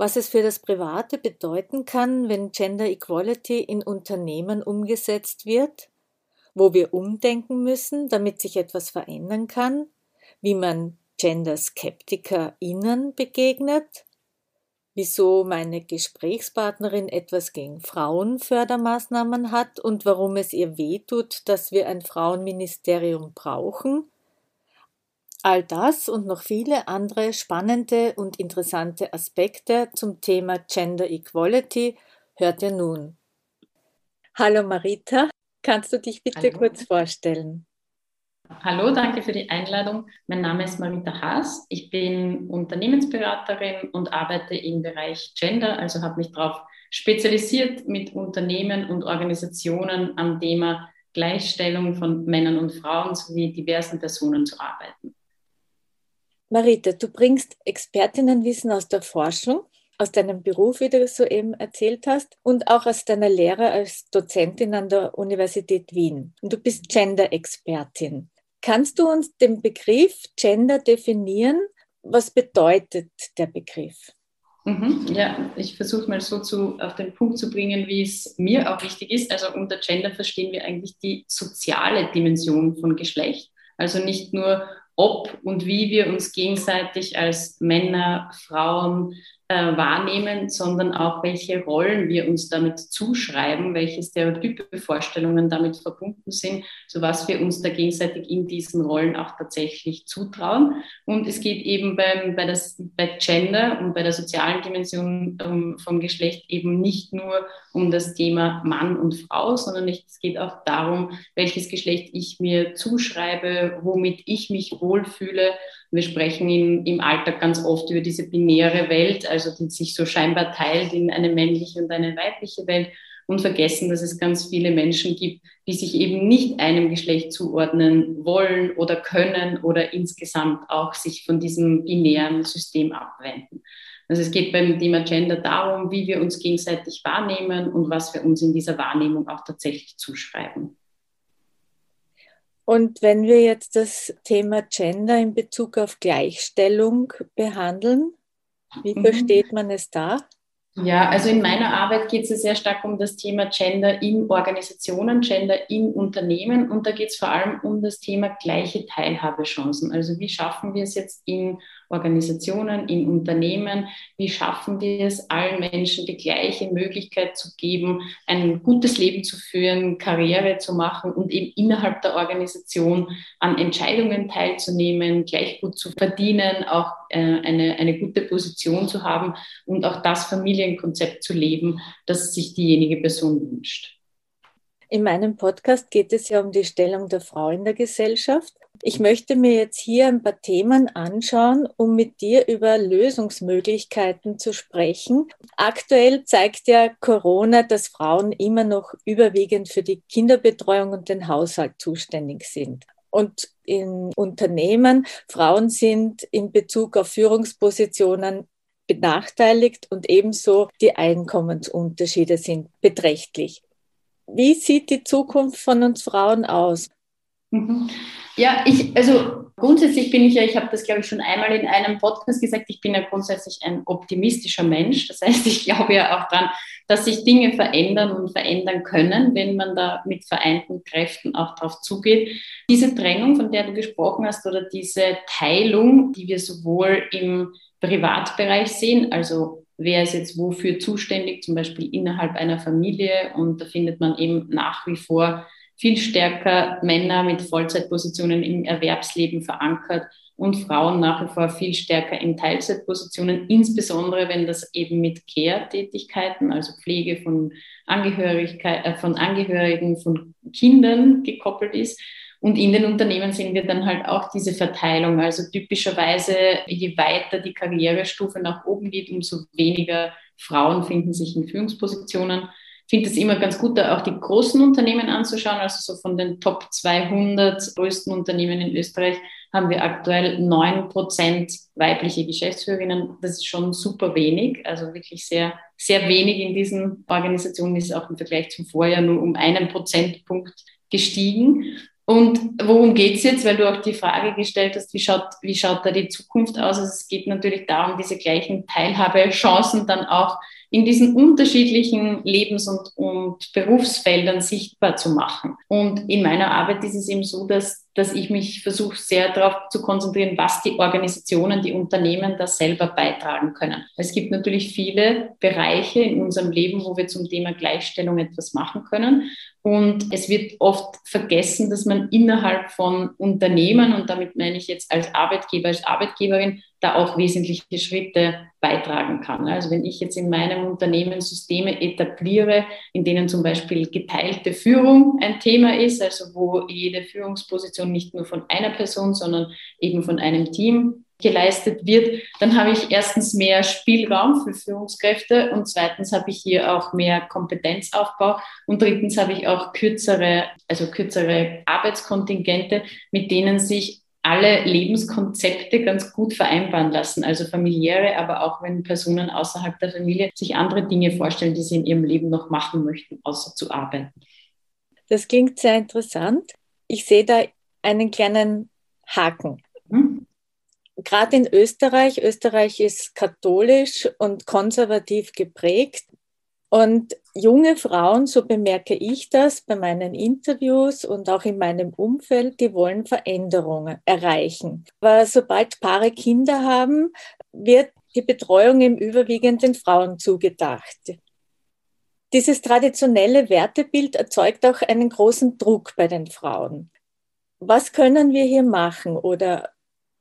was es für das Private bedeuten kann, wenn Gender Equality in Unternehmen umgesetzt wird, wo wir umdenken müssen, damit sich etwas verändern kann, wie man Gender SkeptikerInnen begegnet, wieso meine Gesprächspartnerin etwas gegen Frauenfördermaßnahmen hat und warum es ihr wehtut, dass wir ein Frauenministerium brauchen All das und noch viele andere spannende und interessante Aspekte zum Thema Gender Equality hört ihr nun. Hallo Marita, kannst du dich bitte Hallo. kurz vorstellen? Hallo, danke für die Einladung. Mein Name ist Marita Haas. Ich bin Unternehmensberaterin und arbeite im Bereich Gender, also habe mich darauf spezialisiert, mit Unternehmen und Organisationen am Thema Gleichstellung von Männern und Frauen sowie diversen Personen zu arbeiten. Marita, du bringst Expertinnenwissen aus der Forschung, aus deinem Beruf, wie du soeben erzählt hast, und auch aus deiner Lehre als Dozentin an der Universität Wien. Und du bist Gender-Expertin. Kannst du uns den Begriff Gender definieren? Was bedeutet der Begriff? Mhm, ja, ich versuche mal so zu, auf den Punkt zu bringen, wie es mir auch wichtig ist. Also unter Gender verstehen wir eigentlich die soziale Dimension von Geschlecht. Also nicht nur ob und wie wir uns gegenseitig als Männer, Frauen äh, wahrnehmen, sondern auch welche Rollen wir uns damit zuschreiben, welche Stereotype Vorstellungen damit verbunden sind, so was wir uns da gegenseitig in diesen Rollen auch tatsächlich zutrauen. Und es geht eben beim, bei, das, bei Gender und bei der sozialen Dimension um, vom Geschlecht eben nicht nur um das Thema Mann und Frau, sondern es geht auch darum, welches Geschlecht ich mir zuschreibe, womit ich mich wohlfühle wir sprechen im, im Alltag ganz oft über diese binäre Welt, also die sich so scheinbar teilt in eine männliche und eine weibliche Welt und vergessen, dass es ganz viele Menschen gibt, die sich eben nicht einem Geschlecht zuordnen wollen oder können oder insgesamt auch sich von diesem binären System abwenden. Also es geht beim Thema Gender darum, wie wir uns gegenseitig wahrnehmen und was wir uns in dieser Wahrnehmung auch tatsächlich zuschreiben. Und wenn wir jetzt das Thema Gender in Bezug auf Gleichstellung behandeln, wie mhm. versteht man es da? Ja, also in meiner Arbeit geht es sehr stark um das Thema Gender in Organisationen, Gender in Unternehmen und da geht es vor allem um das Thema gleiche Teilhabechancen. Also wie schaffen wir es jetzt in Organisationen, in Unternehmen, wie schaffen wir es, allen Menschen die gleiche Möglichkeit zu geben, ein gutes Leben zu führen, Karriere zu machen und eben innerhalb der Organisation an Entscheidungen teilzunehmen, gleich gut zu verdienen, auch äh, eine, eine gute Position zu haben und auch das Familienkonzept zu leben, das sich diejenige Person wünscht. In meinem Podcast geht es ja um die Stellung der Frau in der Gesellschaft. Ich möchte mir jetzt hier ein paar Themen anschauen, um mit dir über Lösungsmöglichkeiten zu sprechen. Aktuell zeigt ja Corona, dass Frauen immer noch überwiegend für die Kinderbetreuung und den Haushalt zuständig sind. Und in Unternehmen, Frauen sind in Bezug auf Führungspositionen benachteiligt und ebenso die Einkommensunterschiede sind beträchtlich. Wie sieht die Zukunft von uns Frauen aus? Mhm. Ja, ich, also grundsätzlich bin ich ja, ich habe das glaube ich schon einmal in einem Podcast gesagt, ich bin ja grundsätzlich ein optimistischer Mensch. Das heißt, ich glaube ja auch daran, dass sich Dinge verändern und verändern können, wenn man da mit vereinten Kräften auch drauf zugeht. Diese Trennung, von der du gesprochen hast, oder diese Teilung, die wir sowohl im Privatbereich sehen, also wer ist jetzt wofür zuständig, zum Beispiel innerhalb einer Familie. Und da findet man eben nach wie vor viel stärker Männer mit Vollzeitpositionen im Erwerbsleben verankert und Frauen nach wie vor viel stärker in Teilzeitpositionen, insbesondere wenn das eben mit Care-Tätigkeiten, also Pflege von, Angehörigkeit, äh, von Angehörigen, von Kindern gekoppelt ist. Und in den Unternehmen sehen wir dann halt auch diese Verteilung. Also typischerweise, je weiter die Karrierestufe nach oben geht, umso weniger Frauen finden sich in Führungspositionen finde es immer ganz gut, da auch die großen Unternehmen anzuschauen. Also so von den Top 200 größten Unternehmen in Österreich haben wir aktuell 9% weibliche Geschäftsführerinnen. Das ist schon super wenig, also wirklich sehr, sehr wenig in diesen Organisationen ist auch im Vergleich zum Vorjahr nur um einen Prozentpunkt gestiegen. Und worum geht es jetzt? Weil du auch die Frage gestellt hast, wie schaut, wie schaut da die Zukunft aus? Also es geht natürlich darum, diese gleichen Teilhabechancen dann auch in diesen unterschiedlichen Lebens- und, und Berufsfeldern sichtbar zu machen. Und in meiner Arbeit ist es eben so, dass, dass ich mich versuche, sehr darauf zu konzentrieren, was die Organisationen, die Unternehmen da selber beitragen können. Es gibt natürlich viele Bereiche in unserem Leben, wo wir zum Thema Gleichstellung etwas machen können. Und es wird oft vergessen, dass man innerhalb von Unternehmen, und damit meine ich jetzt als Arbeitgeber, als Arbeitgeberin, da auch wesentliche Schritte beitragen kann. Also wenn ich jetzt in meinem Unternehmen Systeme etabliere, in denen zum Beispiel geteilte Führung ein Thema ist, also wo jede Führungsposition nicht nur von einer Person, sondern eben von einem Team geleistet wird, dann habe ich erstens mehr Spielraum für Führungskräfte und zweitens habe ich hier auch mehr Kompetenzaufbau und drittens habe ich auch kürzere, also kürzere Arbeitskontingente, mit denen sich alle Lebenskonzepte ganz gut vereinbaren lassen, also familiäre, aber auch wenn Personen außerhalb der Familie sich andere Dinge vorstellen, die sie in ihrem Leben noch machen möchten, außer zu arbeiten. Das klingt sehr interessant. Ich sehe da einen kleinen Haken. Hm? Gerade in Österreich, Österreich ist katholisch und konservativ geprägt. Und junge Frauen, so bemerke ich das bei meinen Interviews und auch in meinem Umfeld, die wollen Veränderungen erreichen. Aber sobald Paare Kinder haben, wird die Betreuung im Überwiegend den Frauen zugedacht. Dieses traditionelle Wertebild erzeugt auch einen großen Druck bei den Frauen. Was können wir hier machen oder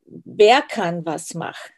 wer kann was machen?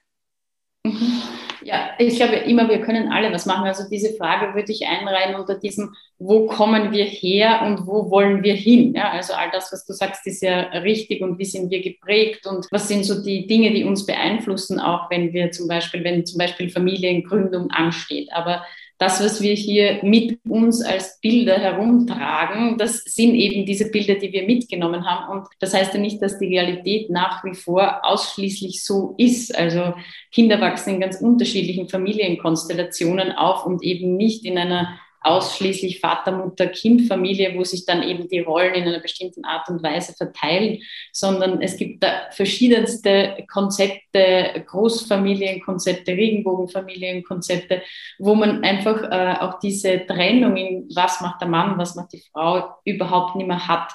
Mhm. Ja, ich glaube immer, wir können alle was machen. Also diese Frage würde ich einreihen unter diesem, wo kommen wir her und wo wollen wir hin? Ja, also all das, was du sagst, ist ja richtig und wie sind wir geprägt und was sind so die Dinge, die uns beeinflussen, auch wenn wir zum Beispiel, wenn zum Beispiel Familiengründung ansteht. Aber das, was wir hier mit uns als Bilder herumtragen, das sind eben diese Bilder, die wir mitgenommen haben. Und das heißt ja nicht, dass die Realität nach wie vor ausschließlich so ist. Also Kinder wachsen in ganz unterschiedlichen Familienkonstellationen auf und eben nicht in einer ausschließlich Vater, Mutter, Kind, Familie, wo sich dann eben die Rollen in einer bestimmten Art und Weise verteilen, sondern es gibt da verschiedenste Konzepte, Großfamilienkonzepte, Regenbogenfamilienkonzepte, wo man einfach äh, auch diese Trennung in was macht der Mann, was macht die Frau überhaupt nicht mehr hat.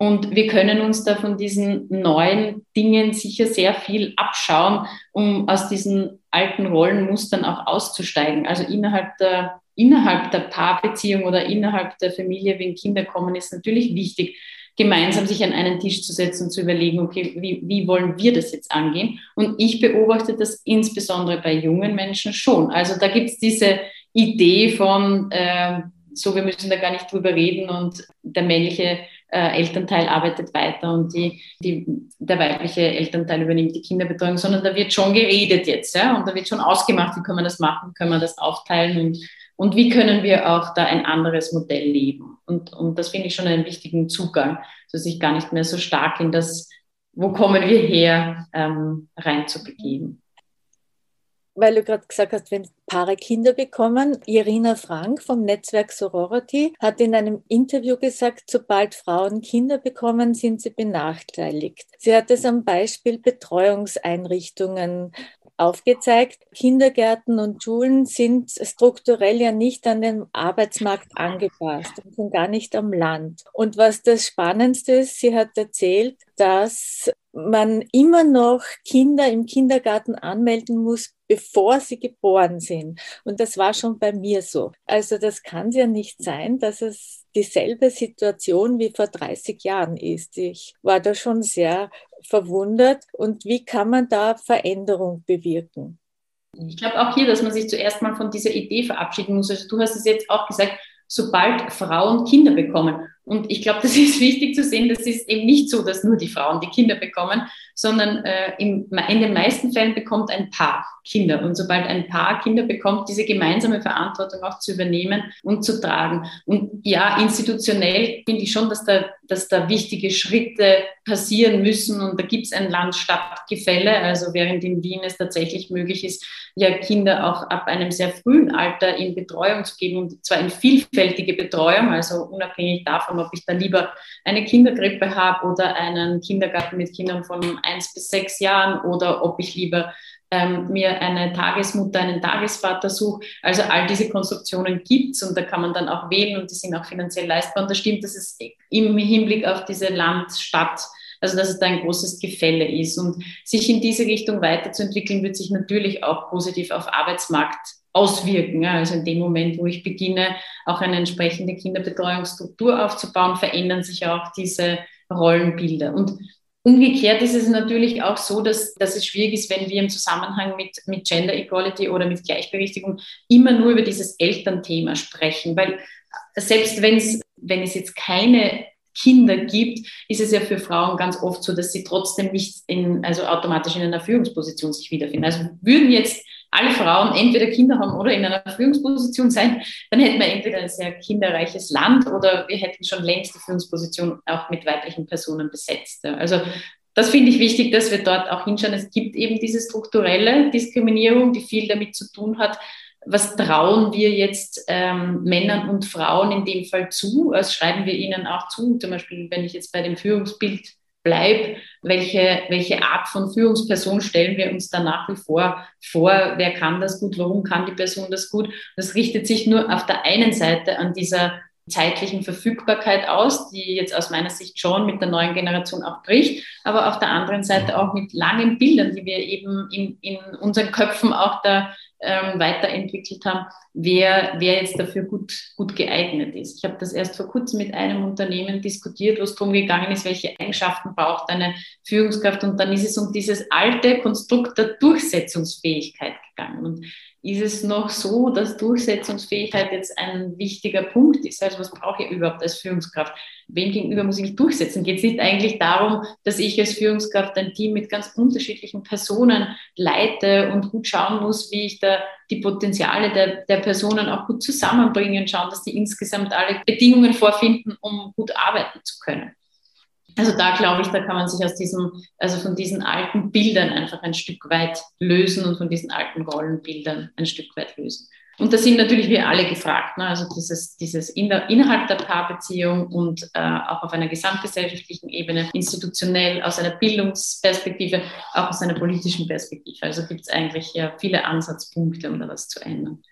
Und wir können uns da von diesen neuen Dingen sicher sehr viel abschauen, um aus diesen alten Rollenmustern auch auszusteigen. Also innerhalb der innerhalb der Paarbeziehung oder innerhalb der Familie, wenn Kinder kommen, ist natürlich wichtig, gemeinsam sich an einen Tisch zu setzen und zu überlegen, okay, wie, wie wollen wir das jetzt angehen? Und ich beobachte das insbesondere bei jungen Menschen schon. Also da gibt es diese Idee von, äh, so wir müssen da gar nicht drüber reden und der männliche äh, Elternteil arbeitet weiter und die, die, der weibliche Elternteil übernimmt die Kinderbetreuung, sondern da wird schon geredet jetzt, ja, und da wird schon ausgemacht, wie können wir das machen, können wir das aufteilen und und wie können wir auch da ein anderes Modell leben. Und, und das finde ich schon einen wichtigen Zugang, so sich gar nicht mehr so stark in das, wo kommen wir her, ähm, reinzubegeben. Weil du gerade gesagt hast, wenn Paare Kinder bekommen, Irina Frank vom Netzwerk Sorority hat in einem Interview gesagt, sobald Frauen Kinder bekommen, sind sie benachteiligt. Sie hat es am Beispiel Betreuungseinrichtungen aufgezeigt, Kindergärten und Schulen sind strukturell ja nicht an den Arbeitsmarkt angepasst und sind gar nicht am Land. Und was das Spannendste ist, sie hat erzählt, dass man immer noch Kinder im Kindergarten anmelden muss, bevor sie geboren sind. Und das war schon bei mir so. Also das kann ja nicht sein, dass es dieselbe Situation wie vor 30 Jahren ist. Ich war da schon sehr verwundert. Und wie kann man da Veränderung bewirken? Ich glaube auch hier, dass man sich zuerst mal von dieser Idee verabschieden muss. Also du hast es jetzt auch gesagt, sobald Frauen Kinder bekommen. Und ich glaube, das ist wichtig zu sehen, das ist eben nicht so, dass nur die Frauen die Kinder bekommen, sondern äh, im, in den meisten Fällen bekommt ein Paar Kinder. Und sobald ein Paar Kinder bekommt, diese gemeinsame Verantwortung auch zu übernehmen und zu tragen. Und ja, institutionell finde ich schon, dass da, dass da wichtige Schritte passieren müssen. Und da gibt es ein Land-Stadt-Gefälle. Also während in Wien es tatsächlich möglich ist, ja Kinder auch ab einem sehr frühen Alter in Betreuung zu geben und zwar in vielfältige Betreuung, also unabhängig davon, ob ich da lieber eine Kindergrippe habe oder einen Kindergarten mit Kindern von eins bis sechs Jahren oder ob ich lieber ähm, mir eine Tagesmutter, einen Tagesvater suche. Also all diese Konstruktionen gibt es und da kann man dann auch wählen und die sind auch finanziell leistbar. Und das stimmt, dass es im Hinblick auf diese Land-Stadt, also dass es da ein großes Gefälle ist. Und sich in diese Richtung weiterzuentwickeln, wird sich natürlich auch positiv auf Arbeitsmarkt auswirken. Also in dem Moment, wo ich beginne, auch eine entsprechende Kinderbetreuungsstruktur aufzubauen, verändern sich auch diese Rollenbilder. Und Umgekehrt ist es natürlich auch so, dass, dass es schwierig ist, wenn wir im Zusammenhang mit, mit Gender Equality oder mit Gleichberechtigung immer nur über dieses Elternthema sprechen, weil selbst wenn's, wenn es jetzt keine Kinder gibt, ist es ja für Frauen ganz oft so, dass sie trotzdem nicht in, also automatisch in einer Führungsposition sich wiederfinden. Also würden jetzt alle Frauen entweder Kinder haben oder in einer Führungsposition sein, dann hätten wir entweder ein sehr kinderreiches Land oder wir hätten schon längst die Führungsposition auch mit weiblichen Personen besetzt. Also das finde ich wichtig, dass wir dort auch hinschauen. Es gibt eben diese strukturelle Diskriminierung, die viel damit zu tun hat, was trauen wir jetzt ähm, Männern und Frauen in dem Fall zu? Was schreiben wir ihnen auch zu? Zum Beispiel, wenn ich jetzt bei dem Führungsbild bleibe, welche, welche Art von Führungsperson stellen wir uns da nach wie vor vor? Wer kann das gut? Warum kann die Person das gut? Das richtet sich nur auf der einen Seite an dieser zeitlichen Verfügbarkeit aus, die jetzt aus meiner Sicht schon mit der neuen Generation auch bricht, aber auf der anderen Seite auch mit langen Bildern, die wir eben in, in unseren Köpfen auch da ähm, weiterentwickelt haben, wer, wer jetzt dafür gut, gut geeignet ist. Ich habe das erst vor kurzem mit einem Unternehmen diskutiert, wo es darum gegangen ist, welche Eigenschaften braucht eine Führungskraft. Und dann ist es um dieses alte Konstrukt der Durchsetzungsfähigkeit gegangen. Und ist es noch so, dass Durchsetzungsfähigkeit jetzt ein wichtiger Punkt ist? Also was brauche ich überhaupt als Führungskraft? Wem gegenüber muss ich mich durchsetzen? Geht es nicht eigentlich darum, dass ich als Führungskraft ein Team mit ganz unterschiedlichen Personen leite und gut schauen muss, wie ich da die Potenziale der, der Personen auch gut zusammenbringen, schauen, dass die insgesamt alle Bedingungen vorfinden, um gut arbeiten zu können? Also da glaube ich, da kann man sich aus diesem, also von diesen alten Bildern einfach ein Stück weit lösen und von diesen alten Rollenbildern ein Stück weit lösen. Und da sind natürlich wir alle gefragt, ne? also dieses, dieses inner, innerhalb der Paarbeziehung und äh, auch auf einer gesamtgesellschaftlichen Ebene, institutionell, aus einer Bildungsperspektive, auch aus einer politischen Perspektive. Also gibt es eigentlich ja viele Ansatzpunkte, um da was zu ändern.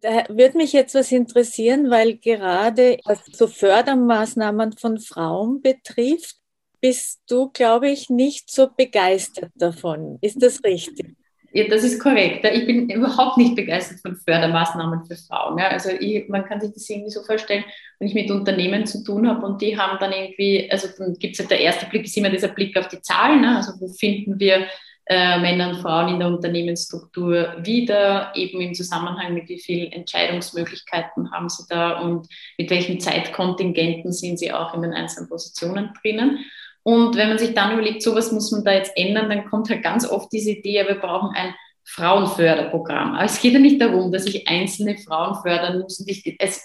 Da würde mich jetzt was interessieren, weil gerade was so Fördermaßnahmen von Frauen betrifft, bist du, glaube ich, nicht so begeistert davon. Ist das richtig? Ja, das ist korrekt. Ich bin überhaupt nicht begeistert von Fördermaßnahmen für Frauen. Also ich, man kann sich das irgendwie so vorstellen, wenn ich mit Unternehmen zu tun habe und die haben dann irgendwie, also dann gibt es halt der erste Blick, ist immer dieser Blick auf die Zahlen. Ne? Also wo finden wir äh, Männer und Frauen in der Unternehmensstruktur wieder, eben im Zusammenhang mit wie vielen Entscheidungsmöglichkeiten haben sie da und mit welchen Zeitkontingenten sind sie auch in den einzelnen Positionen drinnen. Und wenn man sich dann überlegt, so was muss man da jetzt ändern, dann kommt halt ganz oft diese Idee, wir brauchen ein Frauenförderprogramm. Aber es geht ja nicht darum, dass ich einzelne Frauen fördern muss.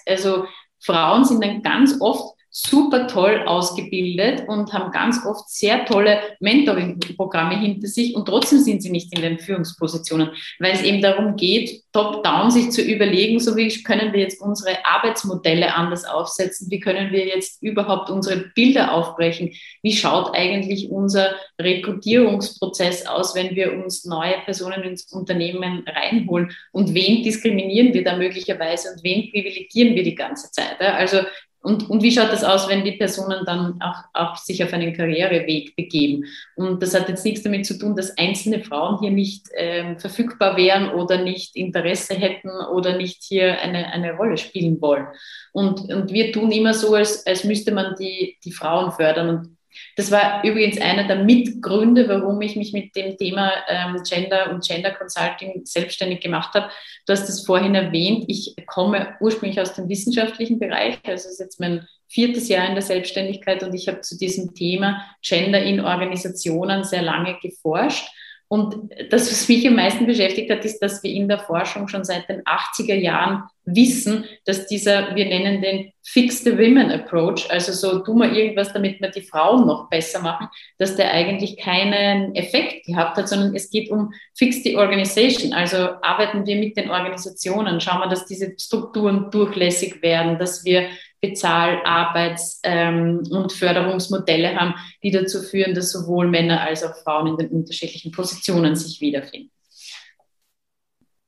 also Frauen sind dann ganz oft super toll ausgebildet und haben ganz oft sehr tolle Mentoring-Programme hinter sich und trotzdem sind sie nicht in den Führungspositionen, weil es eben darum geht, top-down sich zu überlegen, so wie können wir jetzt unsere Arbeitsmodelle anders aufsetzen, wie können wir jetzt überhaupt unsere Bilder aufbrechen, wie schaut eigentlich unser Rekrutierungsprozess aus, wenn wir uns neue Personen ins Unternehmen reinholen und wen diskriminieren wir da möglicherweise und wen privilegieren wir die ganze Zeit. Also und, und wie schaut das aus, wenn die Personen dann auch, auch sich auf einen Karriereweg begeben? Und das hat jetzt nichts damit zu tun, dass einzelne Frauen hier nicht ähm, verfügbar wären oder nicht Interesse hätten oder nicht hier eine, eine Rolle spielen wollen. Und, und wir tun immer so, als, als müsste man die, die Frauen fördern. Und Das war übrigens einer der Mitgründe, warum ich mich mit dem Thema ähm, Gender und Gender Consulting selbstständig gemacht habe. Du hast es vorhin erwähnt, ich komme ursprünglich aus dem wissenschaftlichen Bereich, also ist jetzt mein viertes Jahr in der Selbstständigkeit und ich habe zu diesem Thema Gender in Organisationen sehr lange geforscht und das, was mich am meisten beschäftigt hat, ist, dass wir in der Forschung schon seit den 80er Jahren wissen, dass dieser, wir nennen den Fix the Women Approach, also so, tu mal irgendwas, damit wir die Frauen noch besser machen, dass der eigentlich keinen Effekt gehabt hat, sondern es geht um Fix the Organization. Also arbeiten wir mit den Organisationen, schauen wir, dass diese Strukturen durchlässig werden, dass wir Bezahl-, Arbeits- ähm, und Förderungsmodelle haben, die dazu führen, dass sowohl Männer als auch Frauen in den unterschiedlichen Positionen sich wiederfinden.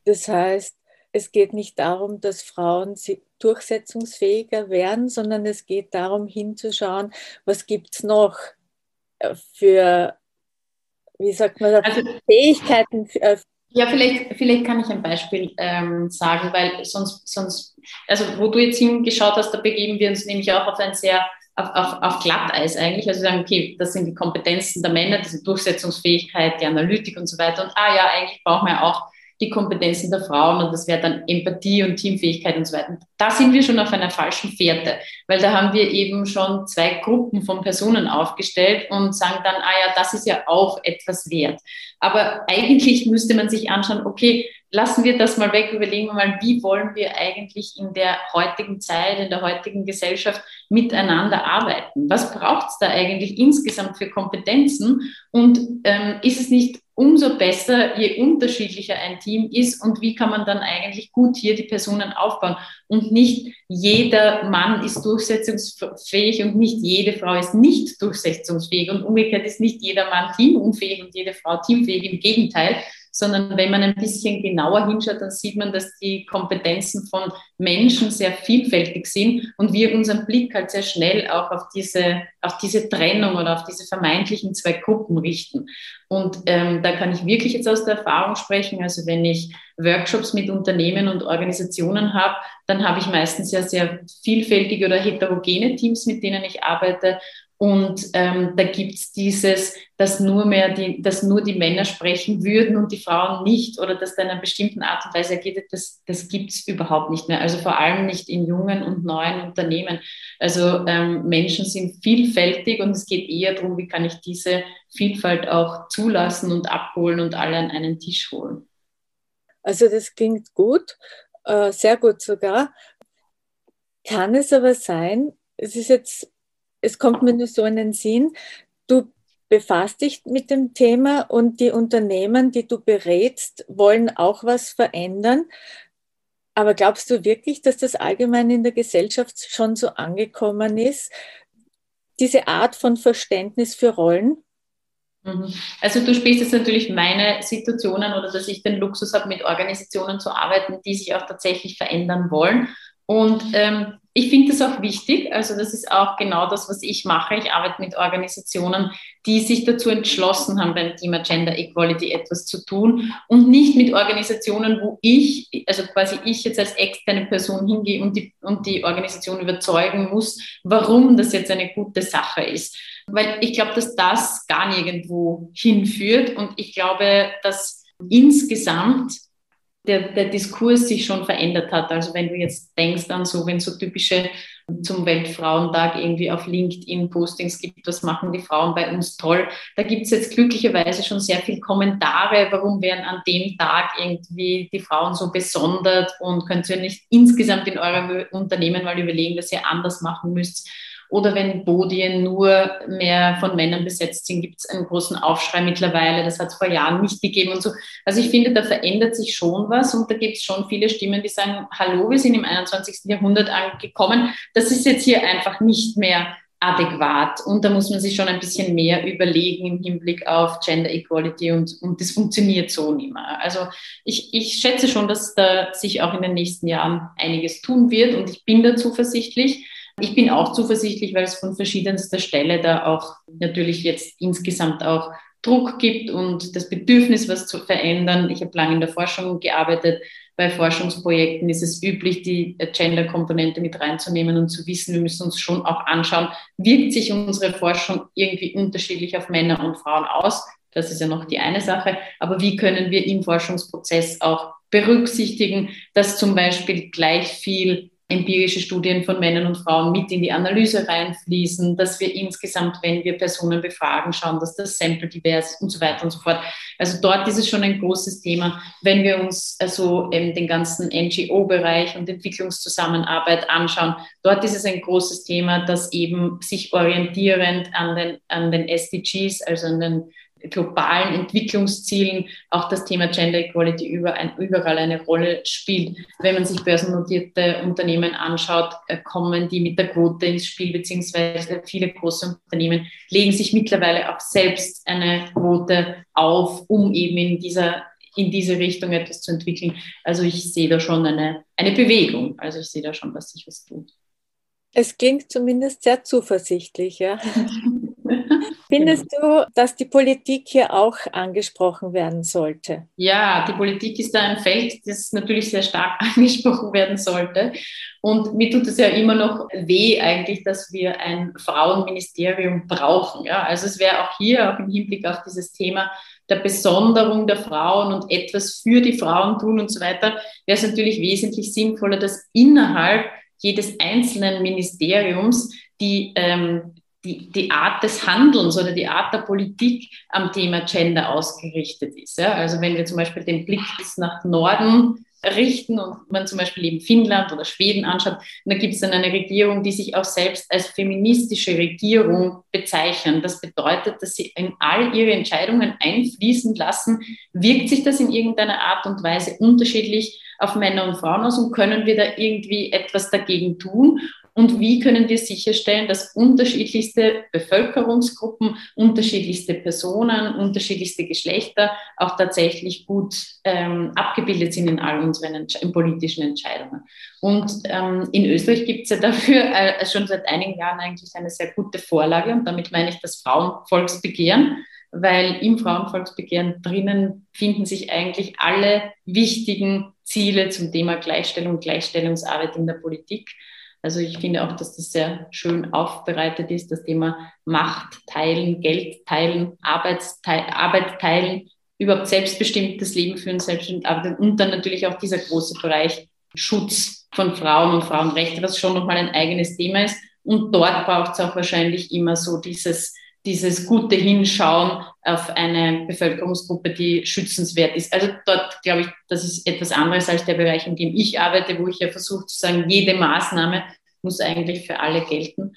Das heißt, es geht nicht darum, dass Frauen durchsetzungsfähiger werden, sondern es geht darum, hinzuschauen, was gibt es noch äh, für, wie sagt man, also, Fähigkeiten. Äh, ja, vielleicht, vielleicht kann ich ein Beispiel ähm, sagen, weil sonst, sonst, also wo du jetzt hingeschaut hast, da begeben wir uns nämlich auch auf ein sehr auf, auf, auf Glatteis eigentlich. Also sagen, okay, das sind die Kompetenzen der Männer, diese Durchsetzungsfähigkeit, die Analytik und so weiter. Und ah ja, eigentlich brauchen wir auch die Kompetenzen der Frauen und das wäre dann Empathie und Teamfähigkeit und so weiter. Da sind wir schon auf einer falschen Fährte, weil da haben wir eben schon zwei Gruppen von Personen aufgestellt und sagen dann, ah ja, das ist ja auch etwas wert. Aber eigentlich müsste man sich anschauen, okay, lassen wir das mal weg, überlegen wir mal, wie wollen wir eigentlich in der heutigen Zeit, in der heutigen Gesellschaft miteinander arbeiten? Was braucht es da eigentlich insgesamt für Kompetenzen? Und ähm, ist es nicht umso besser, je unterschiedlicher ein Team ist und wie kann man dann eigentlich gut hier die Personen aufbauen. Und nicht jeder Mann ist durchsetzungsfähig und nicht jede Frau ist nicht durchsetzungsfähig und umgekehrt ist nicht jeder Mann teamunfähig und jede Frau teamfähig. Im Gegenteil, sondern wenn man ein bisschen genauer hinschaut, dann sieht man, dass die Kompetenzen von Menschen sehr vielfältig sind und wir unseren Blick halt sehr schnell auch auf diese, auf diese Trennung oder auf diese vermeintlichen zwei Gruppen richten. Und ähm, da kann ich wirklich jetzt aus der Erfahrung sprechen. Also wenn ich Workshops mit Unternehmen und Organisationen habe, dann habe ich meistens ja sehr vielfältige oder heterogene Teams, mit denen ich arbeite. Und ähm, da gibt's dieses, dass nur mehr die, dass nur die Männer sprechen würden und die Frauen nicht, oder dass da in einer bestimmten Art und Weise agiert, das, das gibt's überhaupt nicht mehr. Also vor allem nicht in jungen und neuen Unternehmen. Also ähm, Menschen sind vielfältig und es geht eher darum, wie kann ich diese Vielfalt auch zulassen und abholen und alle an einen Tisch holen. Also das klingt gut, äh, sehr gut sogar. Kann es aber sein, es ist jetzt es kommt mir nur so in den Sinn, du befasst dich mit dem Thema und die Unternehmen, die du berätst, wollen auch was verändern. Aber glaubst du wirklich, dass das allgemein in der Gesellschaft schon so angekommen ist, diese Art von Verständnis für Rollen? Mhm. Also du sprichst jetzt natürlich meine Situationen oder dass ich den Luxus habe, mit Organisationen zu arbeiten, die sich auch tatsächlich verändern wollen. Und ähm, ich finde das auch wichtig. Also das ist auch genau das, was ich mache. Ich arbeite mit Organisationen, die sich dazu entschlossen haben, beim Thema Gender Equality etwas zu tun und nicht mit Organisationen, wo ich, also quasi ich jetzt als externe Person hingehe und die, und die Organisation überzeugen muss, warum das jetzt eine gute Sache ist. Weil ich glaube, dass das gar nirgendwo hinführt und ich glaube, dass insgesamt der, der Diskurs sich schon verändert hat. Also wenn du jetzt denkst an so, wenn so typische zum Weltfrauentag irgendwie auf LinkedIn Postings gibt, was machen die Frauen bei uns toll. Da gibt es jetzt glücklicherweise schon sehr viele Kommentare, warum werden an dem Tag irgendwie die Frauen so besondert und könnt ihr nicht insgesamt in eurem Unternehmen mal überlegen, dass ihr anders machen müsst. Oder wenn Bodien nur mehr von Männern besetzt sind, gibt es einen großen Aufschrei mittlerweile. Das hat es vor Jahren nicht gegeben und so. Also ich finde, da verändert sich schon was und da gibt es schon viele Stimmen, die sagen, hallo, wir sind im 21. Jahrhundert angekommen. Das ist jetzt hier einfach nicht mehr adäquat. Und da muss man sich schon ein bisschen mehr überlegen im Hinblick auf Gender Equality und, und das funktioniert so nicht mehr. Also ich, ich schätze schon, dass da sich auch in den nächsten Jahren einiges tun wird und ich bin da zuversichtlich. Ich bin auch zuversichtlich, weil es von verschiedenster Stelle da auch natürlich jetzt insgesamt auch Druck gibt und das Bedürfnis, was zu verändern. Ich habe lange in der Forschung gearbeitet. Bei Forschungsprojekten ist es üblich, die Gender-Komponente mit reinzunehmen und zu wissen, wir müssen uns schon auch anschauen, wirkt sich unsere Forschung irgendwie unterschiedlich auf Männer und Frauen aus? Das ist ja noch die eine Sache. Aber wie können wir im Forschungsprozess auch berücksichtigen, dass zum Beispiel gleich viel empirische Studien von Männern und Frauen mit in die Analyse reinfließen, dass wir insgesamt, wenn wir Personen befragen, schauen, dass das Sample divers und so weiter und so fort. Also dort ist es schon ein großes Thema. Wenn wir uns also ähm, den ganzen NGO-Bereich und Entwicklungszusammenarbeit anschauen, dort ist es ein großes Thema, dass eben sich orientierend an den, an den SDGs, also an den globalen Entwicklungszielen auch das Thema Gender Equality überall eine Rolle spielt. Wenn man sich börsennotierte Unternehmen anschaut, äh, kommen die mit der Quote ins Spiel, beziehungsweise viele große Unternehmen legen sich mittlerweile auch selbst eine Quote auf, um eben in dieser in diese Richtung etwas zu entwickeln. Also ich sehe da schon eine, eine Bewegung. Also ich sehe da schon, dass sich was tut. Es klingt zumindest sehr zuversichtlich, ja. Findest du, dass die Politik hier auch angesprochen werden sollte? Ja, die Politik ist da ein Feld, das natürlich sehr stark angesprochen werden sollte. Und mir tut es ja immer noch weh eigentlich, dass wir ein Frauenministerium brauchen. Ja, also es wäre auch hier, auch im Hinblick auf dieses Thema der Besonderung der Frauen und etwas für die Frauen tun und so weiter, wäre es natürlich wesentlich sinnvoller, dass innerhalb jedes einzelnen Ministeriums die ähm, die, die Art des Handelns oder die Art der Politik am Thema Gender ausgerichtet ist. Ja? Also wenn wir zum Beispiel den Blick bis nach Norden richten und man zum Beispiel eben Finnland oder Schweden anschaut, da gibt es dann eine Regierung, die sich auch selbst als feministische Regierung bezeichnen. Das bedeutet, dass sie in all ihre Entscheidungen einfließen lassen, wirkt sich das in irgendeiner Art und Weise unterschiedlich auf Männer und Frauen aus und können wir da irgendwie etwas dagegen tun? Und wie können wir sicherstellen, dass unterschiedlichste Bevölkerungsgruppen, unterschiedlichste Personen, unterschiedlichste Geschlechter auch tatsächlich gut ähm, abgebildet sind in all unseren Entsch in politischen Entscheidungen? Und ähm, in Österreich gibt es ja dafür äh, schon seit einigen Jahren eigentlich eine sehr gute Vorlage. Und damit meine ich das Frauenvolksbegehren weil im Frauenvolksbegehren drinnen finden sich eigentlich alle wichtigen Ziele zum Thema Gleichstellung, Gleichstellungsarbeit in der Politik. Also ich finde auch, dass das sehr schön aufbereitet ist, das Thema Macht teilen, Geld teilen, Arbeitsteil, Arbeit teilen, überhaupt selbstbestimmtes Leben führen, selbstbestimmt arbeiten und dann natürlich auch dieser große Bereich Schutz von Frauen und Frauenrechte, was schon nochmal ein eigenes Thema ist. Und dort braucht es auch wahrscheinlich immer so dieses, dieses gute Hinschauen auf eine Bevölkerungsgruppe, die schützenswert ist. Also dort glaube ich, das ist etwas anderes als der Bereich, in dem ich arbeite, wo ich ja versuche zu sagen, jede Maßnahme muss eigentlich für alle gelten.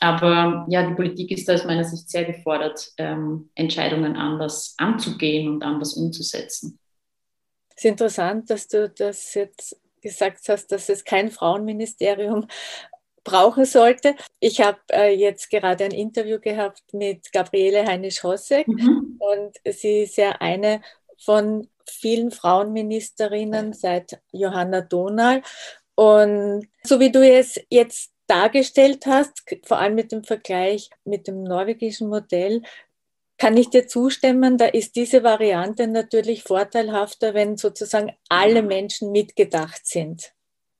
Aber ja, die Politik ist da aus meiner Sicht sehr gefordert, ähm, Entscheidungen anders anzugehen und anders umzusetzen. Es ist interessant, dass du das jetzt gesagt hast, dass es kein Frauenministerium brauchen sollte. Ich habe äh, jetzt gerade ein Interview gehabt mit Gabriele Heinisch-Hossek mhm. und sie ist ja eine von vielen Frauenministerinnen seit Johanna Donal. Und so wie du es jetzt dargestellt hast, vor allem mit dem Vergleich mit dem norwegischen Modell, kann ich dir zustimmen, da ist diese Variante natürlich vorteilhafter, wenn sozusagen alle Menschen mitgedacht sind.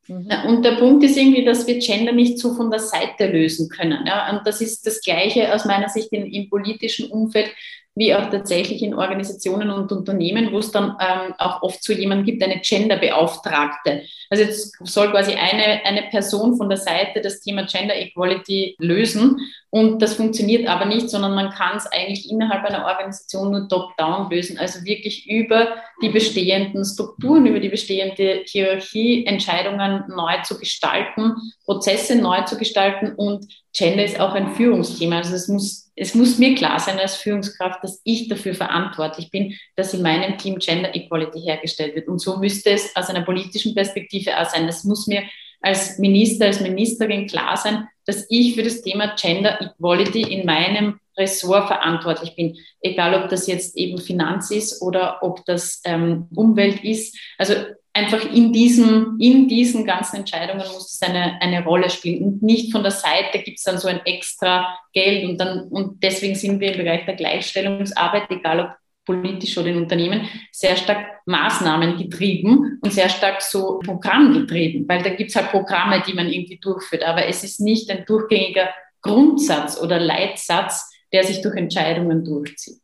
Ja, und der Punkt ist irgendwie, dass wir Gender nicht so von der Seite lösen können. Ja? Und das ist das Gleiche aus meiner Sicht in, im politischen Umfeld wie auch tatsächlich in Organisationen und Unternehmen, wo es dann ähm, auch oft so jemanden gibt, eine Genderbeauftragte. Also jetzt soll quasi eine, eine Person von der Seite das Thema Gender Equality lösen und das funktioniert aber nicht, sondern man kann es eigentlich innerhalb einer Organisation nur top-down lösen, also wirklich über die bestehenden Strukturen, über die bestehende Hierarchie Entscheidungen neu zu gestalten, Prozesse neu zu gestalten und Gender ist auch ein Führungsthema. Also es muss, es muss mir klar sein als Führungskraft, dass ich dafür verantwortlich bin, dass in meinem Team Gender Equality hergestellt wird. Und so müsste es aus einer politischen Perspektive auch sein. Es muss mir als Minister, als Ministerin klar sein, dass ich für das Thema Gender Equality in meinem Ressort verantwortlich bin. Egal, ob das jetzt eben Finanz ist oder ob das ähm, Umwelt ist. Also einfach in diesen, in diesen ganzen Entscheidungen muss es eine, eine Rolle spielen und nicht von der Seite gibt es dann so ein extra Geld und dann, und deswegen sind wir im Bereich der Gleichstellungsarbeit, egal ob politisch oder in Unternehmen, sehr stark Maßnahmen getrieben und sehr stark so Programm getrieben, weil da gibt es halt Programme, die man irgendwie durchführt, aber es ist nicht ein durchgängiger Grundsatz oder Leitsatz, der sich durch Entscheidungen durchzieht.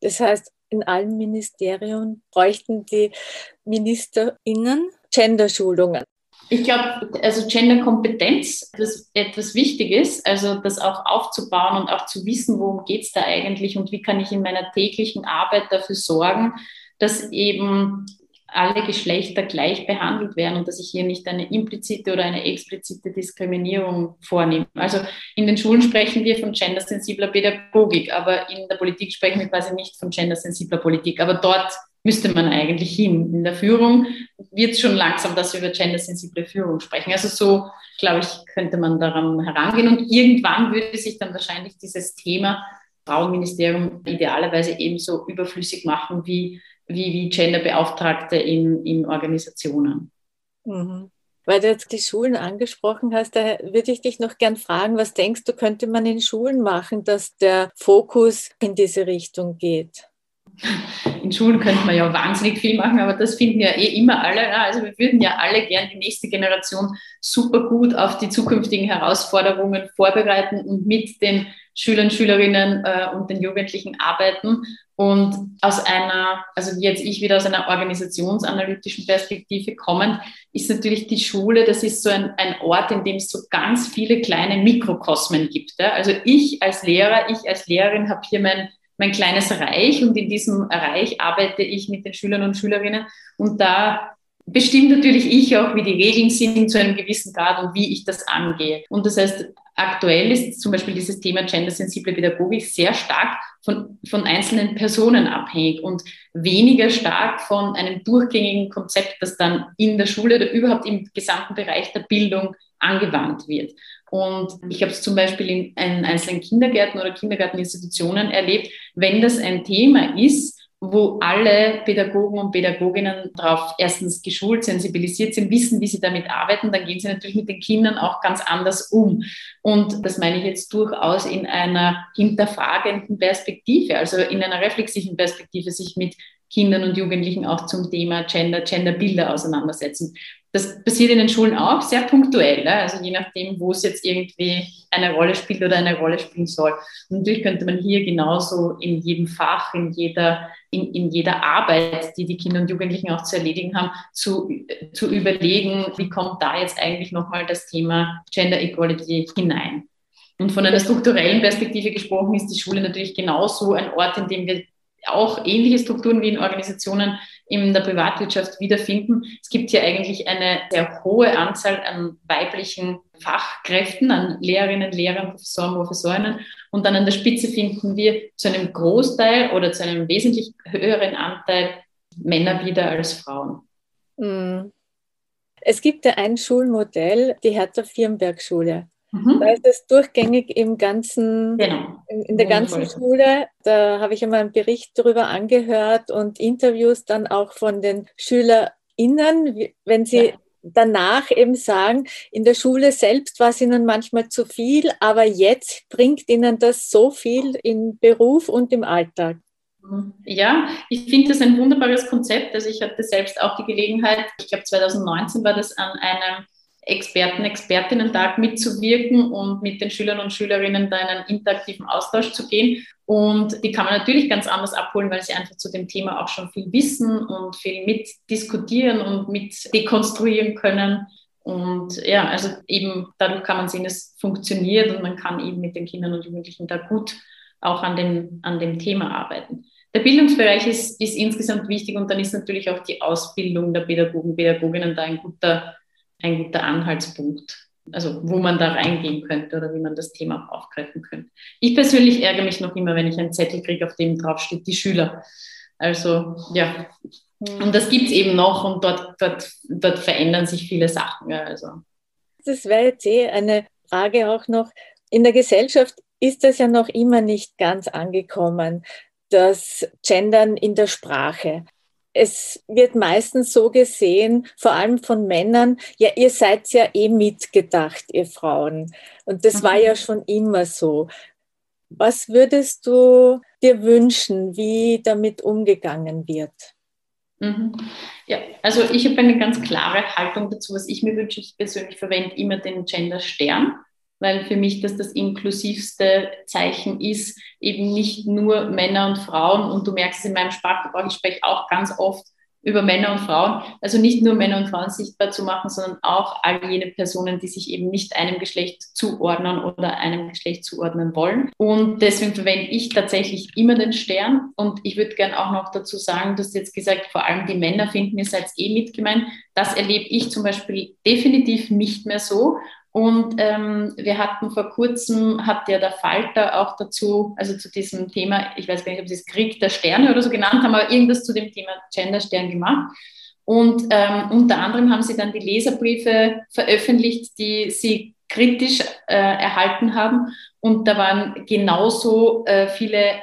Das heißt, in allen Ministerien bräuchten die MinisterInnen Genderschulungen. Ich glaube, also Genderkompetenz ist etwas Wichtiges, also das auch aufzubauen und auch zu wissen, worum geht es da eigentlich und wie kann ich in meiner täglichen Arbeit dafür sorgen, dass eben alle Geschlechter gleich behandelt werden und dass ich hier nicht eine implizite oder eine explizite Diskriminierung vornehme. Also in den Schulen sprechen wir von gendersensibler Pädagogik, aber in der Politik sprechen wir quasi nicht von gendersensibler Politik. Aber dort müsste man eigentlich hin. In der Führung wird es schon langsam, dass wir über gendersensible Führung sprechen. Also so, glaube ich, könnte man daran herangehen und irgendwann würde sich dann wahrscheinlich dieses Thema Frauenministerium idealerweise ebenso überflüssig machen wie wie, wie Genderbeauftragte in, in Organisationen. Mhm. Weil du jetzt die Schulen angesprochen hast, da würde ich dich noch gern fragen, was denkst du, könnte man in Schulen machen, dass der Fokus in diese Richtung geht? In Schulen könnte man ja wahnsinnig viel machen, aber das finden ja eh immer alle. Also wir würden ja alle gern die nächste Generation super gut auf die zukünftigen Herausforderungen vorbereiten und mit den Schülern, Schülerinnen äh, und den Jugendlichen arbeiten. Und aus einer, also jetzt ich wieder aus einer organisationsanalytischen Perspektive kommend, ist natürlich die Schule, das ist so ein, ein Ort, in dem es so ganz viele kleine Mikrokosmen gibt. Also ich als Lehrer, ich als Lehrerin habe hier mein, mein kleines Reich und in diesem Reich arbeite ich mit den Schülern und Schülerinnen und da bestimmt natürlich ich auch, wie die Regeln sind zu einem gewissen Grad und wie ich das angehe. Und das heißt, aktuell ist zum Beispiel dieses Thema gendersensible Pädagogik sehr stark von, von einzelnen Personen abhängig und weniger stark von einem durchgängigen Konzept, das dann in der Schule oder überhaupt im gesamten Bereich der Bildung angewandt wird. Und ich habe es zum Beispiel in einzelnen Kindergärten oder Kindergarteninstitutionen erlebt, wenn das ein Thema ist, wo alle Pädagogen und Pädagoginnen darauf erstens geschult, sensibilisiert sind, wissen, wie sie damit arbeiten, dann gehen sie natürlich mit den Kindern auch ganz anders um. Und das meine ich jetzt durchaus in einer hinterfragenden Perspektive, also in einer reflexiven Perspektive, sich mit Kindern und Jugendlichen auch zum Thema Gender, Genderbilder auseinandersetzen. Das passiert in den Schulen auch sehr punktuell, also je nachdem, wo es jetzt irgendwie eine Rolle spielt oder eine Rolle spielen soll. Und natürlich könnte man hier genauso in jedem Fach, in jeder, in, in jeder Arbeit, die die Kinder und Jugendlichen auch zu erledigen haben, zu, zu überlegen, wie kommt da jetzt eigentlich nochmal das Thema Gender Equality hinein. Und von einer strukturellen Perspektive gesprochen ist die Schule natürlich genauso ein Ort, in dem wir auch ähnliche Strukturen wie in Organisationen in der Privatwirtschaft wiederfinden. Es gibt hier eigentlich eine sehr hohe Anzahl an weiblichen Fachkräften, an Lehrerinnen, Lehrern, Professoren, Professorinnen. Und dann an der Spitze finden wir zu einem Großteil oder zu einem wesentlich höheren Anteil Männer wieder als Frauen. Hm. Es gibt ja ein Schulmodell, die Hertha-Firnberg-Schule. Mhm. Da ist es durchgängig im ganzen, genau. in, in, der ganzen Schule. Da habe ich einmal einen Bericht darüber angehört und Interviews dann auch von den SchülerInnen, wenn sie ja. danach eben sagen, in der Schule selbst war es ihnen manchmal zu viel, aber jetzt bringt ihnen das so viel im Beruf und im Alltag. Mhm. Ja, ich finde das ein wunderbares Konzept. Also ich hatte selbst auch die Gelegenheit, ich glaube 2019 war das an einem Experten, Expertinnen-Tag mitzuwirken und mit den Schülern und Schülerinnen da in einen interaktiven Austausch zu gehen. Und die kann man natürlich ganz anders abholen, weil sie einfach zu dem Thema auch schon viel wissen und viel mitdiskutieren und mit dekonstruieren können. Und ja, also eben dadurch kann man sehen, es funktioniert und man kann eben mit den Kindern und Jugendlichen da gut auch an dem, an dem Thema arbeiten. Der Bildungsbereich ist, ist insgesamt wichtig und dann ist natürlich auch die Ausbildung der Pädagogen, Pädagoginnen da ein guter ein guter Anhaltspunkt, also wo man da reingehen könnte oder wie man das Thema auch aufgreifen könnte. Ich persönlich ärgere mich noch immer, wenn ich einen Zettel kriege, auf dem drauf steht, die Schüler. Also ja, mhm. und das gibt es eben noch und dort, dort, dort verändern sich viele Sachen. Ja, also. Das wäre jetzt eh eine Frage auch noch. In der Gesellschaft ist das ja noch immer nicht ganz angekommen, das Gendern in der Sprache. Es wird meistens so gesehen, vor allem von Männern, ja, ihr seid ja eh mitgedacht, ihr Frauen. Und das mhm. war ja schon immer so. Was würdest du dir wünschen, wie damit umgegangen wird? Mhm. Ja, also ich habe eine ganz klare Haltung dazu, was ich mir wünsche. Ich persönlich verwende immer den Gender Stern, weil für mich das das inklusivste Zeichen ist, eben nicht nur Männer und Frauen. Und du merkst es in meinem Sprachgebrauch, ich spreche auch ganz oft über Männer und Frauen, also nicht nur Männer und Frauen sichtbar zu machen, sondern auch all jene Personen, die sich eben nicht einem Geschlecht zuordnen oder einem Geschlecht zuordnen wollen. Und deswegen verwende ich tatsächlich immer den Stern. Und ich würde gerne auch noch dazu sagen, dass jetzt gesagt, vor allem die Männer finden, ihr seid eh mitgemeint. Das erlebe ich zum Beispiel definitiv nicht mehr so. Und ähm, wir hatten vor kurzem, hat ja der Falter auch dazu, also zu diesem Thema, ich weiß gar nicht, ob sie es Krieg der Sterne oder so genannt haben, aber irgendwas zu dem Thema Genderstern gemacht. Und ähm, unter anderem haben sie dann die Leserbriefe veröffentlicht, die sie kritisch äh, erhalten haben. Und da waren genauso äh, viele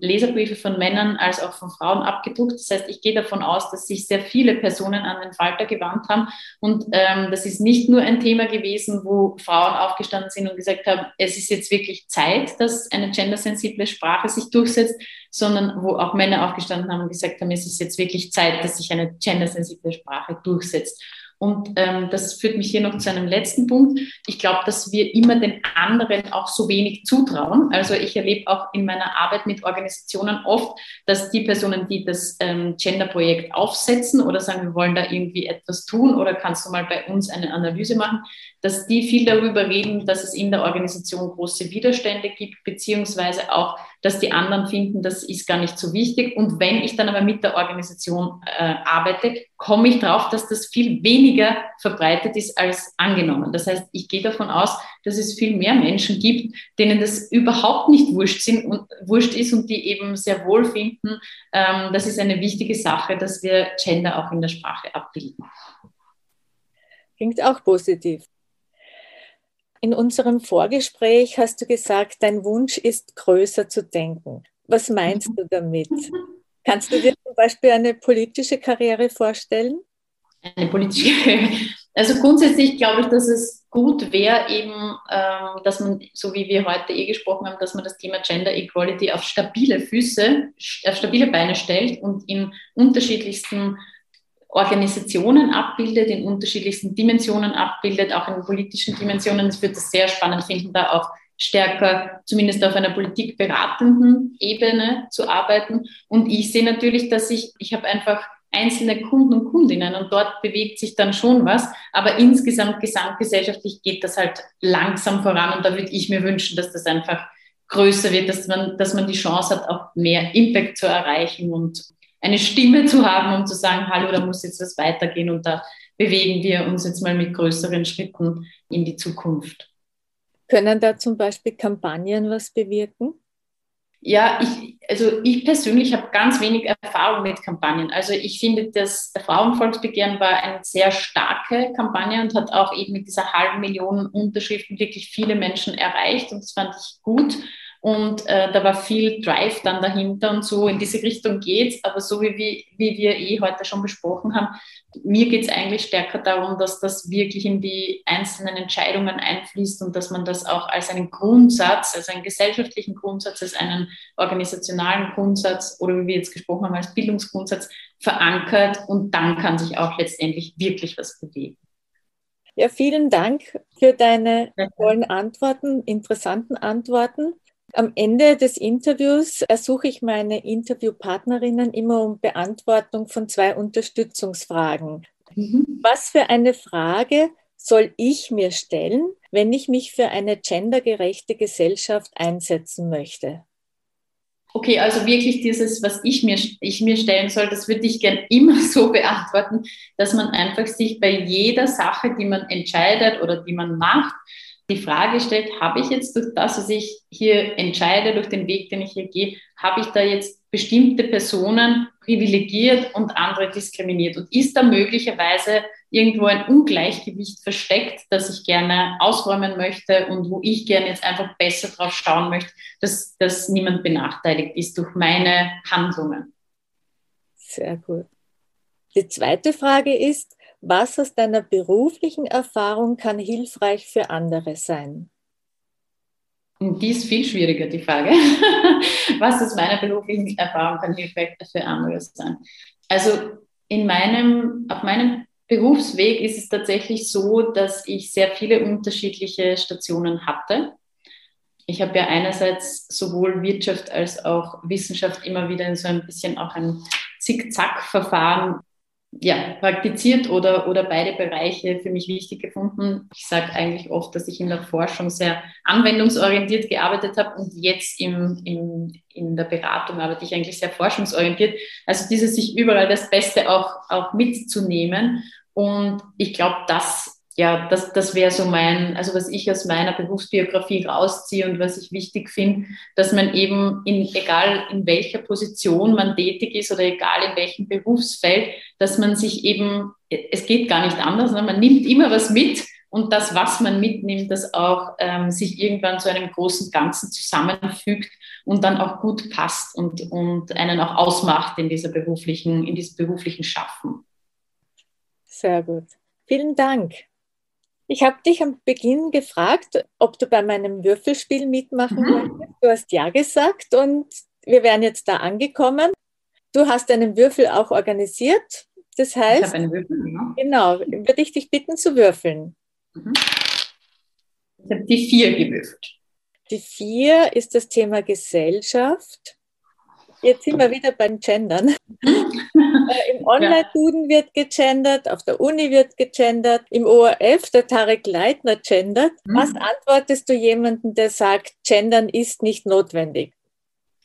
Leserbriefe von Männern als auch von Frauen abgedruckt. Das heißt, ich gehe davon aus, dass sich sehr viele Personen an den Falter gewandt haben. Und ähm, das ist nicht nur ein Thema gewesen, wo Frauen aufgestanden sind und gesagt haben, es ist jetzt wirklich Zeit, dass eine gendersensible Sprache sich durchsetzt, sondern wo auch Männer aufgestanden haben und gesagt haben, es ist jetzt wirklich Zeit, dass sich eine gendersensible Sprache durchsetzt. Und ähm, das führt mich hier noch zu einem letzten Punkt. Ich glaube, dass wir immer den anderen auch so wenig zutrauen. Also ich erlebe auch in meiner Arbeit mit Organisationen oft, dass die Personen, die das ähm, Gender-Projekt aufsetzen oder sagen, wir wollen da irgendwie etwas tun oder kannst du mal bei uns eine Analyse machen, dass die viel darüber reden, dass es in der Organisation große Widerstände gibt, beziehungsweise auch, dass die anderen finden, das ist gar nicht so wichtig. Und wenn ich dann aber mit der Organisation äh, arbeite, komme ich darauf, dass das viel weniger verbreitet ist als angenommen. Das heißt, ich gehe davon aus, dass es viel mehr Menschen gibt, denen das überhaupt nicht wurscht, sind und, wurscht ist und die eben sehr wohl finden, ähm, das ist eine wichtige Sache, dass wir Gender auch in der Sprache abbilden. Klingt auch positiv. In unserem Vorgespräch hast du gesagt, dein Wunsch ist größer zu denken. Was meinst du damit? Kannst du dir zum Beispiel eine politische Karriere vorstellen? Eine politische Karriere. Also grundsätzlich glaube ich, dass es gut wäre, eben, ähm, dass man, so wie wir heute eh gesprochen haben, dass man das Thema Gender Equality auf stabile Füße, auf stabile Beine stellt und in unterschiedlichsten Organisationen abbildet, in unterschiedlichsten Dimensionen abbildet, auch in politischen Dimensionen. Ich würde das sehr spannend finden, da auch stärker zumindest auf einer politikberatenden Ebene zu arbeiten. Und ich sehe natürlich, dass ich, ich habe einfach einzelne Kunden und Kundinnen und dort bewegt sich dann schon was, aber insgesamt gesamtgesellschaftlich geht das halt langsam voran und da würde ich mir wünschen, dass das einfach größer wird, dass man, dass man die Chance hat, auch mehr Impact zu erreichen und eine Stimme zu haben, um zu sagen, hallo, da muss jetzt was weitergehen und da bewegen wir uns jetzt mal mit größeren Schritten in die Zukunft. Können da zum Beispiel Kampagnen was bewirken? Ja, ich, also ich persönlich habe ganz wenig Erfahrung mit Kampagnen. Also ich finde, das Frauenvolksbegehren war eine sehr starke Kampagne und hat auch eben mit dieser halben Million Unterschriften wirklich viele Menschen erreicht und das fand ich gut. Und äh, da war viel Drive dann dahinter und so in diese Richtung geht's. Aber so wie, wie, wie wir eh heute schon besprochen haben, mir geht's eigentlich stärker darum, dass das wirklich in die einzelnen Entscheidungen einfließt und dass man das auch als einen Grundsatz, als einen gesellschaftlichen Grundsatz, als einen organisationalen Grundsatz oder wie wir jetzt gesprochen haben, als Bildungsgrundsatz verankert und dann kann sich auch letztendlich wirklich was bewegen. Ja, vielen Dank für deine tollen Antworten, interessanten Antworten. Am Ende des Interviews ersuche ich meine Interviewpartnerinnen immer um Beantwortung von zwei Unterstützungsfragen. Mhm. Was für eine Frage soll ich mir stellen, wenn ich mich für eine gendergerechte Gesellschaft einsetzen möchte? Okay, also wirklich dieses, was ich mir, ich mir stellen soll, das würde ich gern immer so beantworten, dass man einfach sich bei jeder Sache, die man entscheidet oder die man macht, die Frage stellt, habe ich jetzt durch das, was ich hier entscheide, durch den Weg, den ich hier gehe, habe ich da jetzt bestimmte Personen privilegiert und andere diskriminiert? Und ist da möglicherweise irgendwo ein Ungleichgewicht versteckt, das ich gerne ausräumen möchte und wo ich gerne jetzt einfach besser drauf schauen möchte, dass, dass niemand benachteiligt ist durch meine Handlungen? Sehr gut. Die zweite Frage ist, was aus deiner beruflichen Erfahrung kann hilfreich für andere sein? Die ist viel schwieriger, die Frage. Was aus meiner beruflichen Erfahrung kann hilfreich für andere sein? Also in meinem, auf meinem Berufsweg ist es tatsächlich so, dass ich sehr viele unterschiedliche Stationen hatte. Ich habe ja einerseits sowohl Wirtschaft als auch Wissenschaft immer wieder in so ein bisschen auch ein Zickzack-Verfahren ja, praktiziert oder, oder beide Bereiche für mich wichtig gefunden. Ich sage eigentlich oft, dass ich in der Forschung sehr anwendungsorientiert gearbeitet habe und jetzt im, im, in der Beratung arbeite ich eigentlich sehr forschungsorientiert. Also dieses sich überall das Beste auch, auch mitzunehmen. Und ich glaube, das ja, das, das wäre so mein, also was ich aus meiner Berufsbiografie rausziehe und was ich wichtig finde, dass man eben in, egal in welcher Position man tätig ist oder egal in welchem Berufsfeld, dass man sich eben, es geht gar nicht anders, ne? man nimmt immer was mit und das, was man mitnimmt, das auch ähm, sich irgendwann zu einem großen Ganzen zusammenfügt und dann auch gut passt und, und einen auch ausmacht in dieser beruflichen, in diesem beruflichen Schaffen. Sehr gut. Vielen Dank. Ich habe dich am Beginn gefragt, ob du bei meinem Würfelspiel mitmachen mhm. wolltest. Du hast ja gesagt und wir wären jetzt da angekommen. Du hast einen Würfel auch organisiert. Das heißt, ich habe einen Würfel, genau. genau, würde ich dich bitten zu würfeln. Mhm. Ich habe die vier gewürfelt. Die vier ist das Thema Gesellschaft. Jetzt sind wir wieder beim Gendern. Äh, Im Online-Duden wird gegendert, auf der Uni wird gegendert, im ORF, der Tarek Leitner gendert. Mhm. Was antwortest du jemandem, der sagt, Gendern ist nicht notwendig?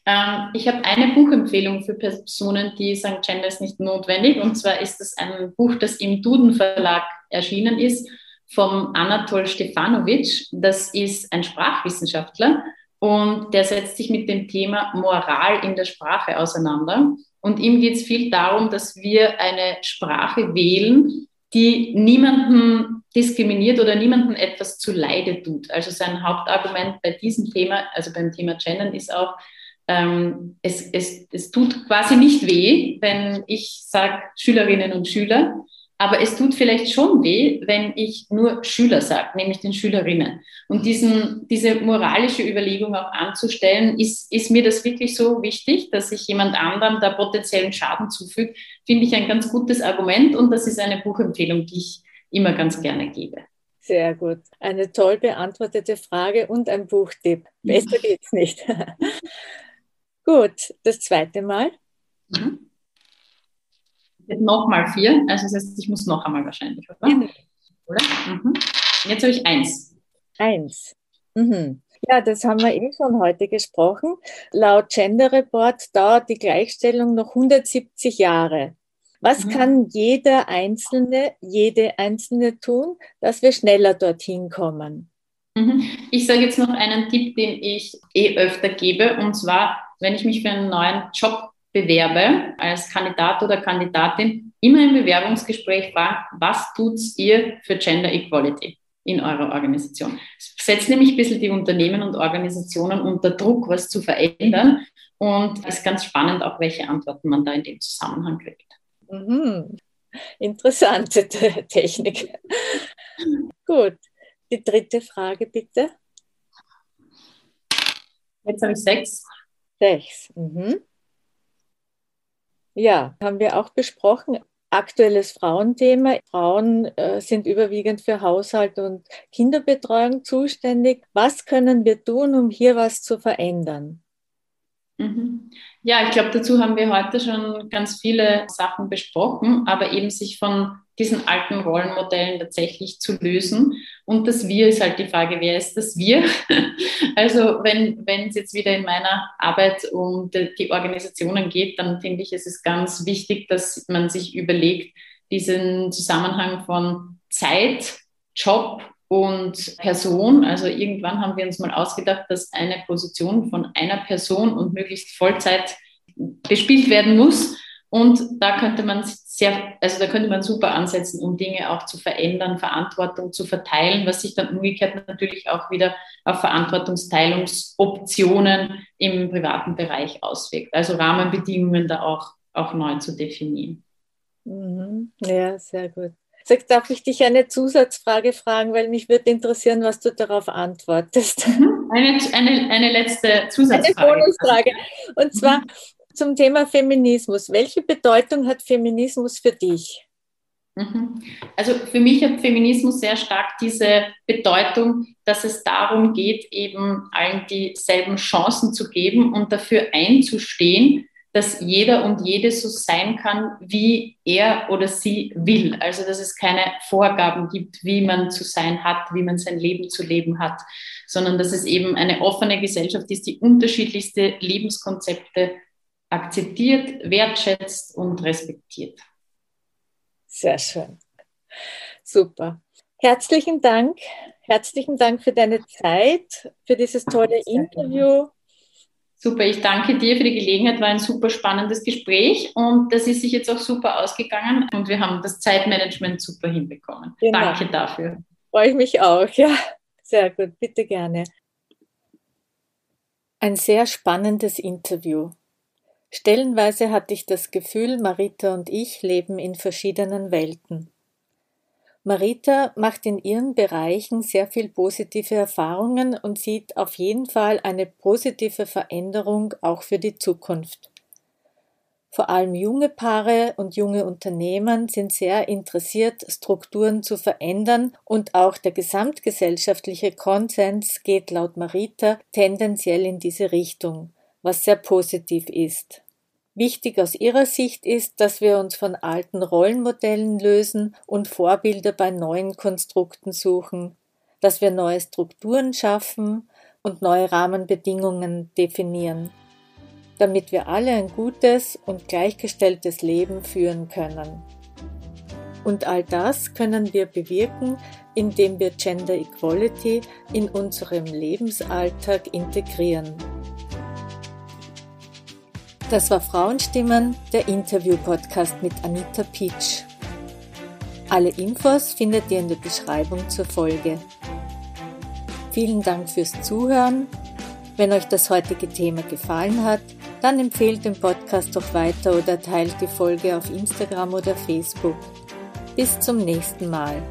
Ähm, ich habe eine Buchempfehlung für Personen, die sagen, Gender ist nicht notwendig. Und zwar ist es ein Buch, das im Duden Verlag erschienen ist, vom Anatol Stefanovic. Das ist ein Sprachwissenschaftler und der setzt sich mit dem Thema Moral in der Sprache auseinander. Und ihm geht es viel darum, dass wir eine Sprache wählen, die niemanden diskriminiert oder niemanden etwas zu Leide tut. Also sein Hauptargument bei diesem Thema, also beim Thema Gendern, ist auch, ähm, es, es, es tut quasi nicht weh, wenn ich sage Schülerinnen und Schüler, aber es tut vielleicht schon weh, wenn ich nur Schüler sage, nämlich den Schülerinnen. Und diesen, diese moralische Überlegung auch anzustellen, ist, ist mir das wirklich so wichtig, dass ich jemand anderem da potenziellen Schaden zufüge, finde ich ein ganz gutes Argument und das ist eine Buchempfehlung, die ich immer ganz gerne gebe. Sehr gut. Eine toll beantwortete Frage und ein Buchtipp. Besser geht's nicht. gut, das zweite Mal. Mhm nochmal vier, also das heißt, ich muss noch einmal wahrscheinlich, oder? Ja. oder? Mhm. Jetzt habe ich eins. Eins. Mhm. Ja, das haben wir eh schon heute gesprochen. Laut Gender Report dauert die Gleichstellung noch 170 Jahre. Was mhm. kann jeder Einzelne, jede Einzelne tun, dass wir schneller dorthin kommen? Mhm. Ich sage jetzt noch einen Tipp, den ich eh öfter gebe, und zwar, wenn ich mich für einen neuen Job bewerbe als Kandidat oder Kandidatin, immer im Bewerbungsgespräch fragen, was tut ihr für Gender Equality in eurer Organisation? Es setzt nämlich ein bisschen die Unternehmen und Organisationen unter Druck, was zu verändern und ist ganz spannend, auch welche Antworten man da in dem Zusammenhang kriegt. Mhm. Interessante Technik. Gut. Die dritte Frage bitte. Jetzt habe ich sechs. Sechs. Mhm. Ja, haben wir auch besprochen. Aktuelles Frauenthema. Frauen äh, sind überwiegend für Haushalt und Kinderbetreuung zuständig. Was können wir tun, um hier was zu verändern? Mhm. Ja, ich glaube, dazu haben wir heute schon ganz viele Sachen besprochen, aber eben sich von diesen alten Rollenmodellen tatsächlich zu lösen. Und das Wir ist halt die Frage, wer ist das Wir? Also wenn, es jetzt wieder in meiner Arbeit um die Organisationen geht, dann finde ich, es ist ganz wichtig, dass man sich überlegt, diesen Zusammenhang von Zeit, Job und Person. Also irgendwann haben wir uns mal ausgedacht, dass eine Position von einer Person und möglichst Vollzeit bespielt werden muss. Und da könnte man sehr, also da könnte man super ansetzen, um Dinge auch zu verändern, Verantwortung zu verteilen, was sich dann umgekehrt natürlich auch wieder auf Verantwortungsteilungsoptionen im privaten Bereich auswirkt. Also Rahmenbedingungen da auch, auch neu zu definieren. Mhm. Ja, sehr gut. Sag, darf ich dich eine Zusatzfrage fragen, weil mich würde interessieren, was du darauf antwortest. Mhm. Eine, eine, eine letzte Zusatzfrage. Eine Bonusfrage. Und zwar mhm. Zum Thema Feminismus. Welche Bedeutung hat Feminismus für dich? Mhm. Also für mich hat Feminismus sehr stark diese Bedeutung, dass es darum geht, eben allen dieselben Chancen zu geben und dafür einzustehen, dass jeder und jede so sein kann, wie er oder sie will. Also dass es keine Vorgaben gibt, wie man zu sein hat, wie man sein Leben zu leben hat, sondern dass es eben eine offene Gesellschaft ist, die unterschiedlichste Lebenskonzepte akzeptiert, wertschätzt und respektiert. Sehr schön. Super. Herzlichen Dank. Herzlichen Dank für deine Zeit, für dieses tolle Interview. Super, ich danke dir für die Gelegenheit, war ein super spannendes Gespräch und das ist sich jetzt auch super ausgegangen und wir haben das Zeitmanagement super hinbekommen. Genau. Danke dafür. Freue ich mich auch, ja. Sehr gut, bitte gerne. Ein sehr spannendes Interview. Stellenweise hatte ich das Gefühl, Marita und ich leben in verschiedenen Welten. Marita macht in ihren Bereichen sehr viel positive Erfahrungen und sieht auf jeden Fall eine positive Veränderung auch für die Zukunft. Vor allem junge Paare und junge Unternehmen sind sehr interessiert, Strukturen zu verändern und auch der gesamtgesellschaftliche Konsens geht laut Marita tendenziell in diese Richtung, was sehr positiv ist. Wichtig aus ihrer Sicht ist, dass wir uns von alten Rollenmodellen lösen und Vorbilder bei neuen Konstrukten suchen, dass wir neue Strukturen schaffen und neue Rahmenbedingungen definieren, damit wir alle ein gutes und gleichgestelltes Leben führen können. Und all das können wir bewirken, indem wir Gender Equality in unserem Lebensalltag integrieren. Das war Frauenstimmen, der Interview-Podcast mit Anita Peach. Alle Infos findet ihr in der Beschreibung zur Folge. Vielen Dank fürs Zuhören. Wenn euch das heutige Thema gefallen hat, dann empfehlt den Podcast doch weiter oder teilt die Folge auf Instagram oder Facebook. Bis zum nächsten Mal.